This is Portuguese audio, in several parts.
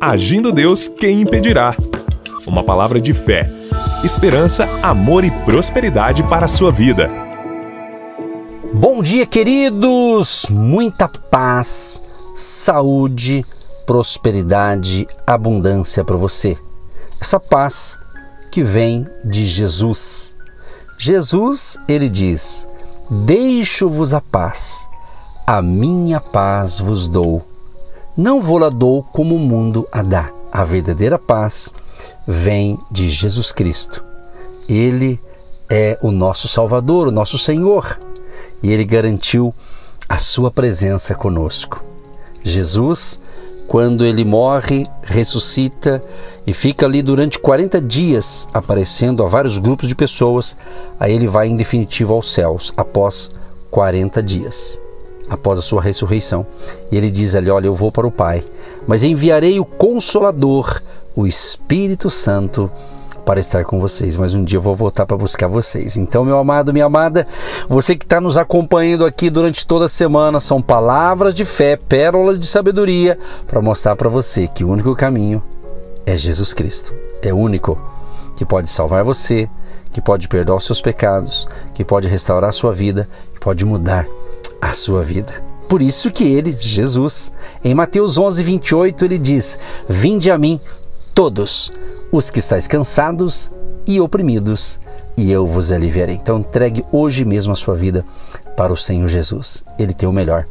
Agindo Deus, quem impedirá? Uma palavra de fé, esperança, amor e prosperidade para a sua vida. Bom dia, queridos! Muita paz, saúde, prosperidade, abundância para você. Essa paz que vem de Jesus. Jesus, ele diz: Deixo-vos a paz, a minha paz vos dou. Não vou-la dou como o mundo a dá. A verdadeira paz vem de Jesus Cristo. Ele é o nosso Salvador, o nosso Senhor, e ele garantiu a sua presença conosco. Jesus quando ele morre, ressuscita e fica ali durante 40 dias aparecendo a vários grupos de pessoas, aí ele vai em definitivo aos céus após 40 dias, após a sua ressurreição. E ele diz ali: Olha, eu vou para o Pai, mas enviarei o Consolador, o Espírito Santo para estar com vocês, mas um dia eu vou voltar para buscar vocês. Então, meu amado, minha amada, você que está nos acompanhando aqui durante toda a semana, são palavras de fé, pérolas de sabedoria para mostrar para você que o único caminho é Jesus Cristo. É único que pode salvar você, que pode perdoar os seus pecados, que pode restaurar a sua vida, que pode mudar a sua vida. Por isso que ele, Jesus, em Mateus 11, 28, ele diz: Vinde a mim todos os que estáis cansados e oprimidos, e eu vos aliviarei. Então entregue hoje mesmo a sua vida para o Senhor Jesus. Ele tem o melhor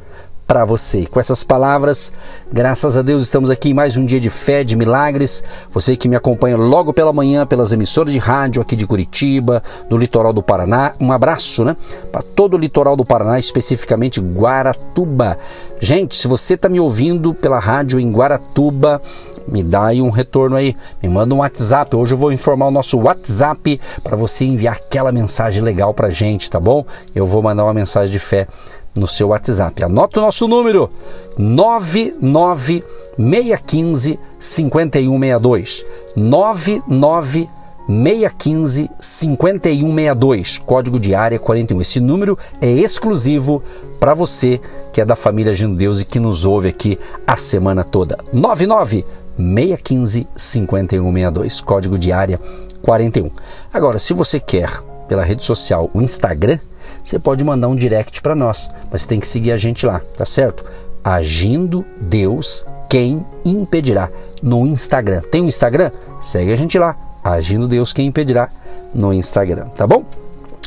para você. Com essas palavras, graças a Deus, estamos aqui em mais um dia de fé, de milagres. Você que me acompanha logo pela manhã pelas emissoras de rádio aqui de Curitiba, do litoral do Paraná. Um abraço, né? Para todo o litoral do Paraná, especificamente Guaratuba. Gente, se você está me ouvindo pela rádio em Guaratuba, me dá aí um retorno aí, me manda um WhatsApp. Hoje eu vou informar o nosso WhatsApp para você enviar aquela mensagem legal para gente, tá bom? Eu vou mandar uma mensagem de fé no seu WhatsApp. Anota o nosso número: 99615 5162. 99 615 5162, código de área 41. Esse número é exclusivo para você que é da família Agindo Deus e que nos ouve aqui a semana toda. 99 615 5162, código de área 41. Agora, se você quer pela rede social o Instagram, você pode mandar um direct para nós, mas você tem que seguir a gente lá, tá certo? Agindo Deus, quem impedirá no Instagram. Tem um Instagram? Segue a gente lá. Agindo Deus, quem impedirá no Instagram, tá bom?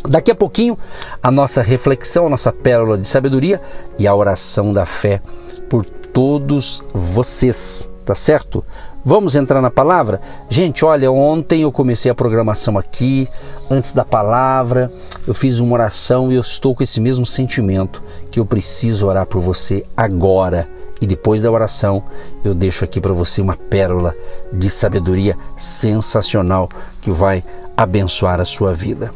Daqui a pouquinho, a nossa reflexão, a nossa pérola de sabedoria e a oração da fé por todos vocês, tá certo? Vamos entrar na palavra? Gente, olha, ontem eu comecei a programação aqui, antes da palavra, eu fiz uma oração e eu estou com esse mesmo sentimento que eu preciso orar por você agora. E depois da oração, eu deixo aqui para você uma pérola de sabedoria sensacional que vai abençoar a sua vida.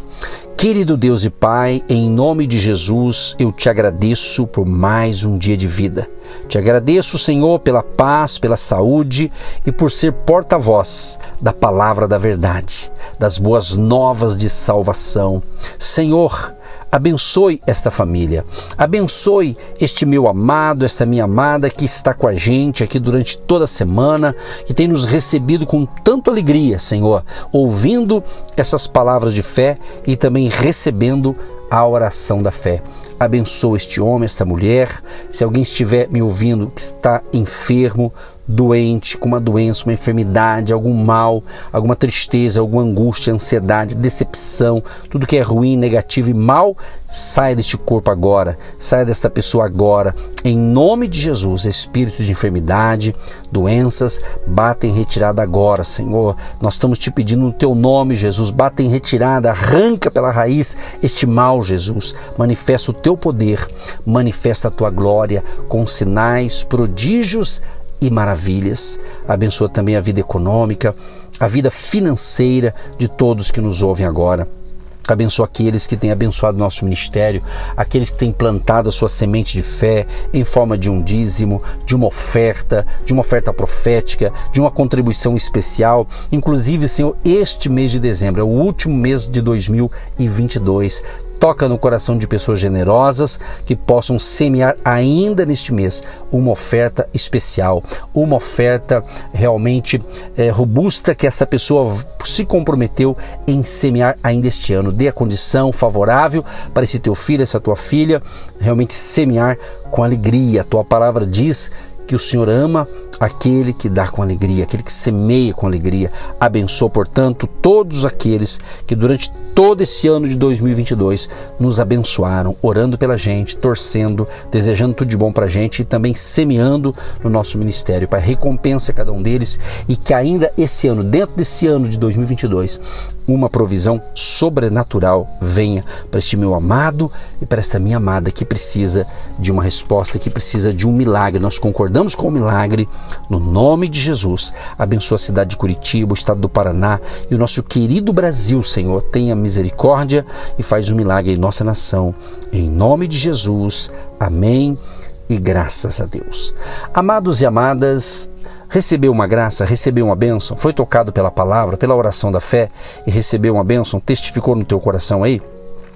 Querido Deus e Pai, em nome de Jesus, eu te agradeço por mais um dia de vida. Te agradeço, Senhor, pela paz, pela saúde e por ser porta-voz da palavra da verdade, das boas novas de salvação. Senhor, Abençoe esta família, abençoe este meu amado, esta minha amada que está com a gente aqui durante toda a semana, que tem nos recebido com tanta alegria, Senhor, ouvindo essas palavras de fé e também recebendo a oração da fé. Abençoa este homem, esta mulher. Se alguém estiver me ouvindo que está enfermo, doente, com uma doença, uma enfermidade, algum mal, alguma tristeza, alguma angústia, ansiedade, decepção, tudo que é ruim, negativo e mal, saia deste corpo agora, saia desta pessoa agora, em nome de Jesus. Espíritos de enfermidade, doenças, bata em retirada agora, Senhor. Nós estamos te pedindo no teu nome, Jesus, bata em retirada, arranca pela raiz este mal, Jesus. Manifesta o teu poder, manifesta a tua glória com sinais, prodígios e maravilhas. Abençoa também a vida econômica, a vida financeira de todos que nos ouvem agora. Abençoa aqueles que têm abençoado nosso ministério, aqueles que têm plantado a sua semente de fé em forma de um dízimo, de uma oferta, de uma oferta profética, de uma contribuição especial. Inclusive, Senhor, este mês de dezembro é o último mês de 2022 toca no coração de pessoas generosas que possam semear ainda neste mês uma oferta especial, uma oferta realmente é, robusta que essa pessoa se comprometeu em semear ainda este ano. Dê a condição favorável para esse teu filho, essa tua filha, realmente semear com alegria. A tua palavra diz que o Senhor ama aquele que dá com alegria, aquele que semeia com alegria. Abençoa, portanto, todos aqueles que durante todo esse ano de 2022 nos abençoaram, orando pela gente, torcendo, desejando tudo de bom para a gente e também semeando no nosso ministério. Pai, recompensa cada um deles e que ainda esse ano, dentro desse ano de 2022, uma provisão sobrenatural venha para este meu amado e para esta minha amada que precisa de uma resposta, que precisa de um milagre. Nós concordamos com o milagre no nome de Jesus. Abençoa a cidade de Curitiba, o estado do Paraná e o nosso querido Brasil, Senhor. Tenha misericórdia e faz um milagre em nossa nação. Em nome de Jesus. Amém. E graças a Deus. Amados e amadas, recebeu uma graça, recebeu uma bênção, foi tocado pela palavra, pela oração da fé e recebeu uma bênção, testificou no teu coração aí?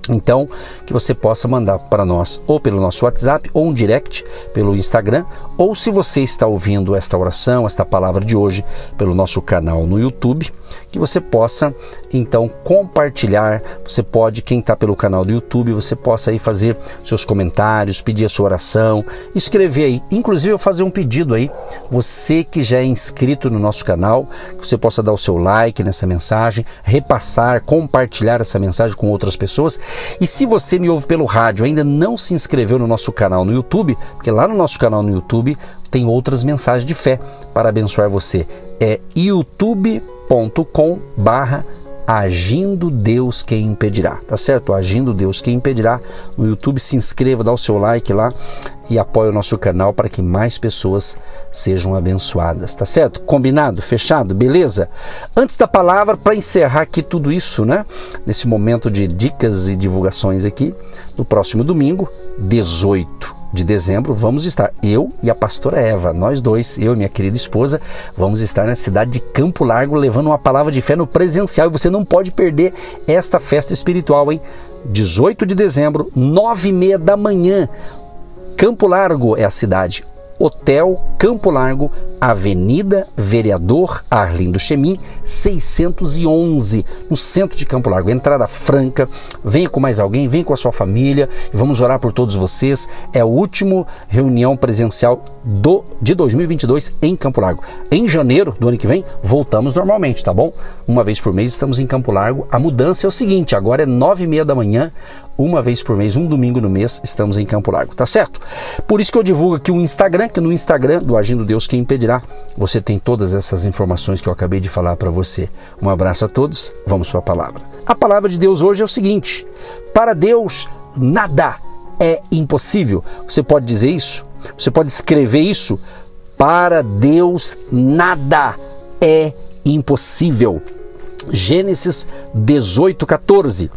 Então, que você possa mandar para nós ou pelo nosso WhatsApp ou um direct pelo Instagram, ou se você está ouvindo esta oração, esta palavra de hoje pelo nosso canal no YouTube, que você possa então compartilhar. Você pode, quem está pelo canal do YouTube, você possa aí fazer seus comentários, pedir a sua oração, escrever aí. Inclusive, eu fazer um pedido aí, você que já é inscrito no nosso canal, que você possa dar o seu like nessa mensagem, repassar, compartilhar essa mensagem com outras pessoas. E se você me ouve pelo rádio, ainda não se inscreveu no nosso canal no YouTube, porque lá no nosso canal no YouTube tem outras mensagens de fé para abençoar você. É youtube.com barra Agindo Deus Quem Impedirá, tá certo? Agindo Deus Quem Impedirá. No YouTube se inscreva, dá o seu like lá e apoie o nosso canal para que mais pessoas sejam abençoadas, tá certo? Combinado? Fechado? Beleza? Antes da palavra, para encerrar aqui tudo isso, né? Nesse momento de dicas e divulgações aqui, no próximo domingo, 18 de dezembro, vamos estar, eu e a pastora Eva, nós dois, eu e minha querida esposa, vamos estar na cidade de Campo Largo levando uma palavra de fé no presencial e você não pode perder esta festa espiritual, hein? 18 de dezembro, nove e meia da manhã. Campo Largo é a cidade. Hotel Campo Largo, Avenida Vereador Arlindo Chemin, 611, no centro de Campo Largo. Entrada franca, venha com mais alguém, venha com a sua família vamos orar por todos vocês. É a última reunião presencial do, de 2022 em Campo Largo. Em janeiro do ano que vem, voltamos normalmente, tá bom? Uma vez por mês estamos em Campo Largo. A mudança é o seguinte: agora é nove e meia da manhã, uma vez por mês, um domingo no mês, estamos em Campo Largo, tá certo? Por isso que eu divulgo aqui o Instagram, que no Instagram do Agindo Deus Quem Impedirá, você tem todas essas informações que eu acabei de falar para você. Um abraço a todos, vamos para a palavra. A palavra de Deus hoje é o seguinte: para Deus nada é impossível. Você pode dizer isso? Você pode escrever isso? Para Deus nada é impossível. Gênesis 18, 14.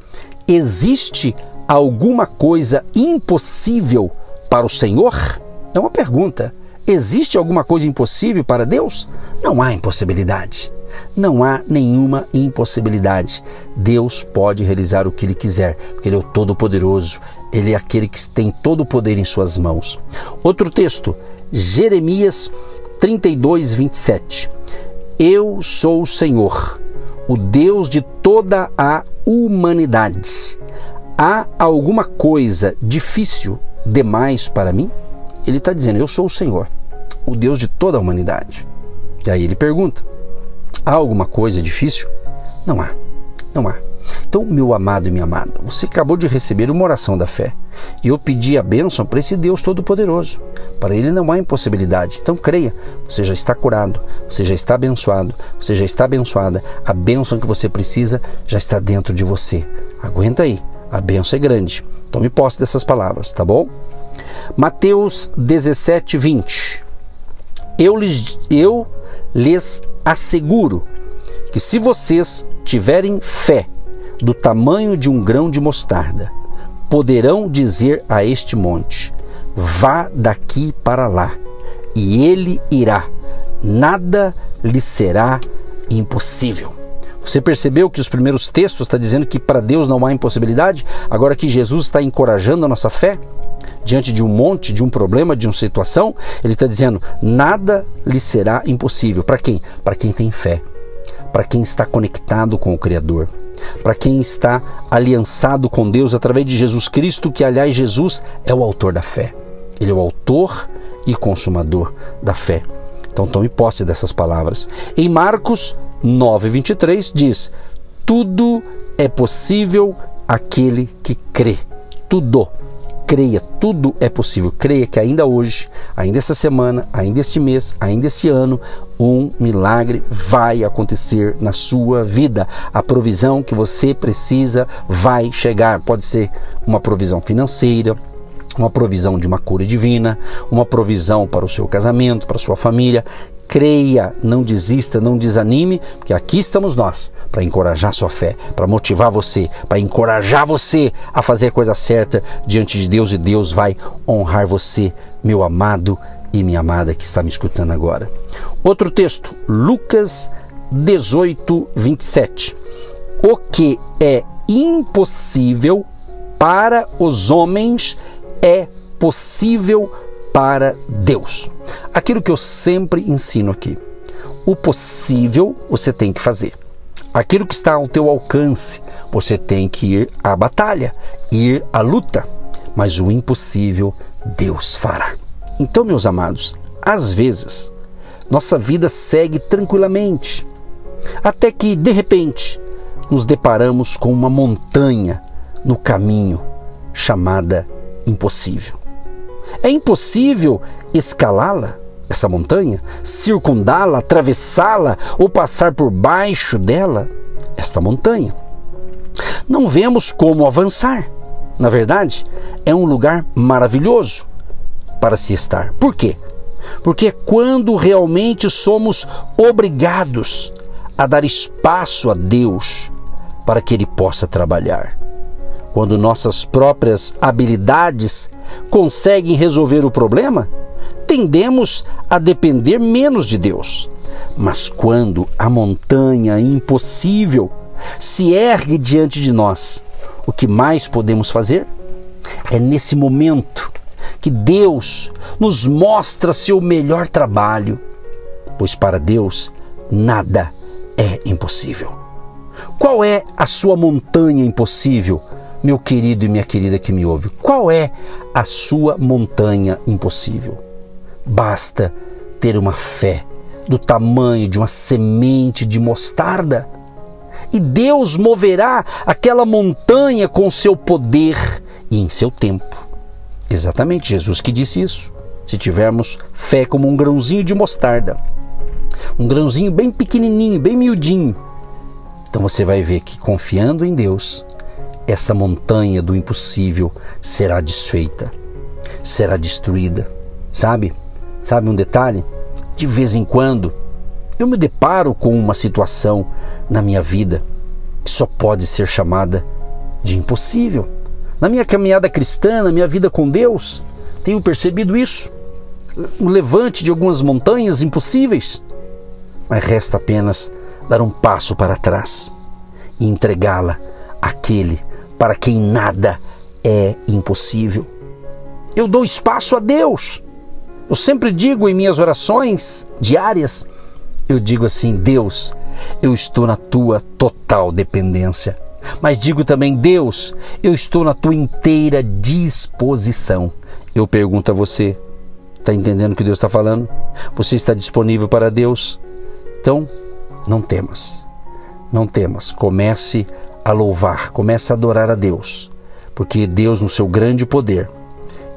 Existe alguma coisa impossível para o Senhor? É uma pergunta. Existe alguma coisa impossível para Deus? Não há impossibilidade. Não há nenhuma impossibilidade. Deus pode realizar o que Ele quiser, porque Ele é o Todo-Poderoso. Ele é aquele que tem todo o poder em Suas mãos. Outro texto, Jeremias 32, 27. Eu sou o Senhor, o Deus de toda a humanidade. Há alguma coisa difícil demais para mim? Ele está dizendo: Eu sou o Senhor, o Deus de toda a humanidade. E aí ele pergunta: Há alguma coisa difícil? Não há, não há. Então, meu amado e minha amada, você acabou de receber uma oração da fé. E eu pedi a bênção para esse Deus Todo-Poderoso. Para ele não há impossibilidade. Então creia, você já está curado, você já está abençoado, você já está abençoada. A bênção que você precisa já está dentro de você. Aguenta aí, a bênção é grande. Tome posse dessas palavras, tá bom? Mateus 17, 20. Eu lhes, eu lhes asseguro que se vocês tiverem fé do tamanho de um grão de mostarda, poderão dizer a este monte: Vá daqui para lá, e ele irá, nada lhe será impossível. Você percebeu que os primeiros textos está dizendo que para Deus não há impossibilidade? Agora que Jesus está encorajando a nossa fé diante de um monte, de um problema, de uma situação, ele está dizendo: nada lhe será impossível. Para quem? Para quem tem fé, para quem está conectado com o Criador, para quem está aliançado com Deus através de Jesus Cristo, que aliás Jesus é o autor da fé. Ele é o autor e consumador da fé. Então tome posse dessas palavras. Em Marcos 9:23 diz: Tudo é possível aquele que crê. Tudo. Creia, tudo é possível. Creia que ainda hoje, ainda essa semana, ainda este mês, ainda esse ano, um milagre vai acontecer na sua vida. A provisão que você precisa vai chegar. Pode ser uma provisão financeira, uma provisão de uma cura divina, uma provisão para o seu casamento, para a sua família. Creia, não desista, não desanime, porque aqui estamos nós para encorajar sua fé, para motivar você, para encorajar você a fazer a coisa certa diante de Deus e Deus vai honrar você, meu amado e minha amada que está me escutando agora. Outro texto, Lucas 18, 27. O que é impossível para os homens é possível para Deus. Aquilo que eu sempre ensino aqui. O possível você tem que fazer. Aquilo que está ao teu alcance, você tem que ir à batalha, ir à luta. Mas o impossível, Deus fará. Então, meus amados, às vezes, nossa vida segue tranquilamente, até que, de repente, nos deparamos com uma montanha no caminho chamada impossível. É impossível escalá-la, essa montanha, circundá-la, atravessá-la ou passar por baixo dela, esta montanha. Não vemos como avançar. Na verdade, é um lugar maravilhoso para se estar. Por quê? Porque é quando realmente somos obrigados a dar espaço a Deus para que Ele possa trabalhar quando nossas próprias habilidades conseguem resolver o problema, tendemos a depender menos de Deus. Mas quando a montanha impossível se ergue diante de nós, o que mais podemos fazer? É nesse momento que Deus nos mostra seu melhor trabalho, pois para Deus nada é impossível. Qual é a sua montanha impossível? Meu querido e minha querida que me ouve, qual é a sua montanha impossível? Basta ter uma fé do tamanho de uma semente de mostarda e Deus moverá aquela montanha com seu poder e em seu tempo. Exatamente, Jesus que disse isso. Se tivermos fé como um grãozinho de mostarda, um grãozinho bem pequenininho, bem miudinho, então você vai ver que confiando em Deus, essa montanha do impossível será desfeita, será destruída. Sabe? Sabe um detalhe? De vez em quando eu me deparo com uma situação na minha vida que só pode ser chamada de impossível. Na minha caminhada cristã, na minha vida com Deus, tenho percebido isso. Um levante de algumas montanhas impossíveis. Mas resta apenas dar um passo para trás e entregá-la àquele para quem nada é impossível. Eu dou espaço a Deus. Eu sempre digo em minhas orações diárias, eu digo assim: Deus, eu estou na tua total dependência. Mas digo também, Deus, eu estou na tua inteira disposição. Eu pergunto a você: está entendendo o que Deus está falando? Você está disponível para Deus? Então, não temas. Não temas. Comece a louvar, comece a adorar a Deus, porque Deus, no seu grande poder,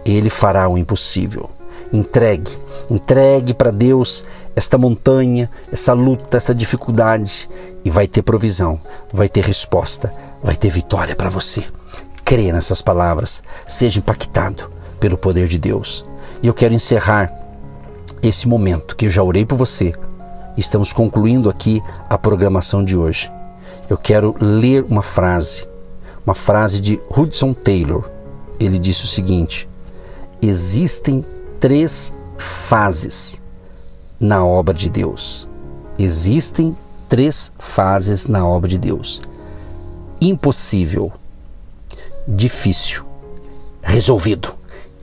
ele fará o impossível. Entregue, entregue para Deus esta montanha, essa luta, essa dificuldade e vai ter provisão, vai ter resposta, vai ter vitória para você. Creia nessas palavras, seja impactado pelo poder de Deus. E eu quero encerrar esse momento que eu já orei por você. Estamos concluindo aqui a programação de hoje eu quero ler uma frase, uma frase de Hudson Taylor. Ele disse o seguinte: existem três fases na obra de Deus. Existem três fases na obra de Deus: impossível, difícil, resolvido.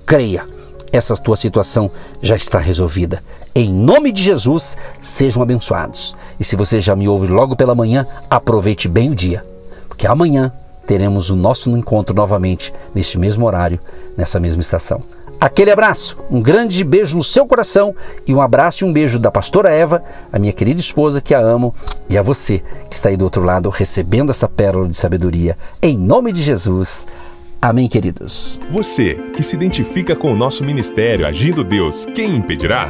Creia, essa tua situação já está resolvida. Em nome de Jesus, sejam abençoados. E se você já me ouve logo pela manhã, aproveite bem o dia, porque amanhã teremos o nosso encontro novamente, neste mesmo horário, nessa mesma estação. Aquele abraço, um grande beijo no seu coração e um abraço e um beijo da pastora Eva, a minha querida esposa que a amo, e a você que está aí do outro lado recebendo essa pérola de sabedoria. Em nome de Jesus. Amém, queridos. Você que se identifica com o nosso ministério Agindo Deus, quem impedirá?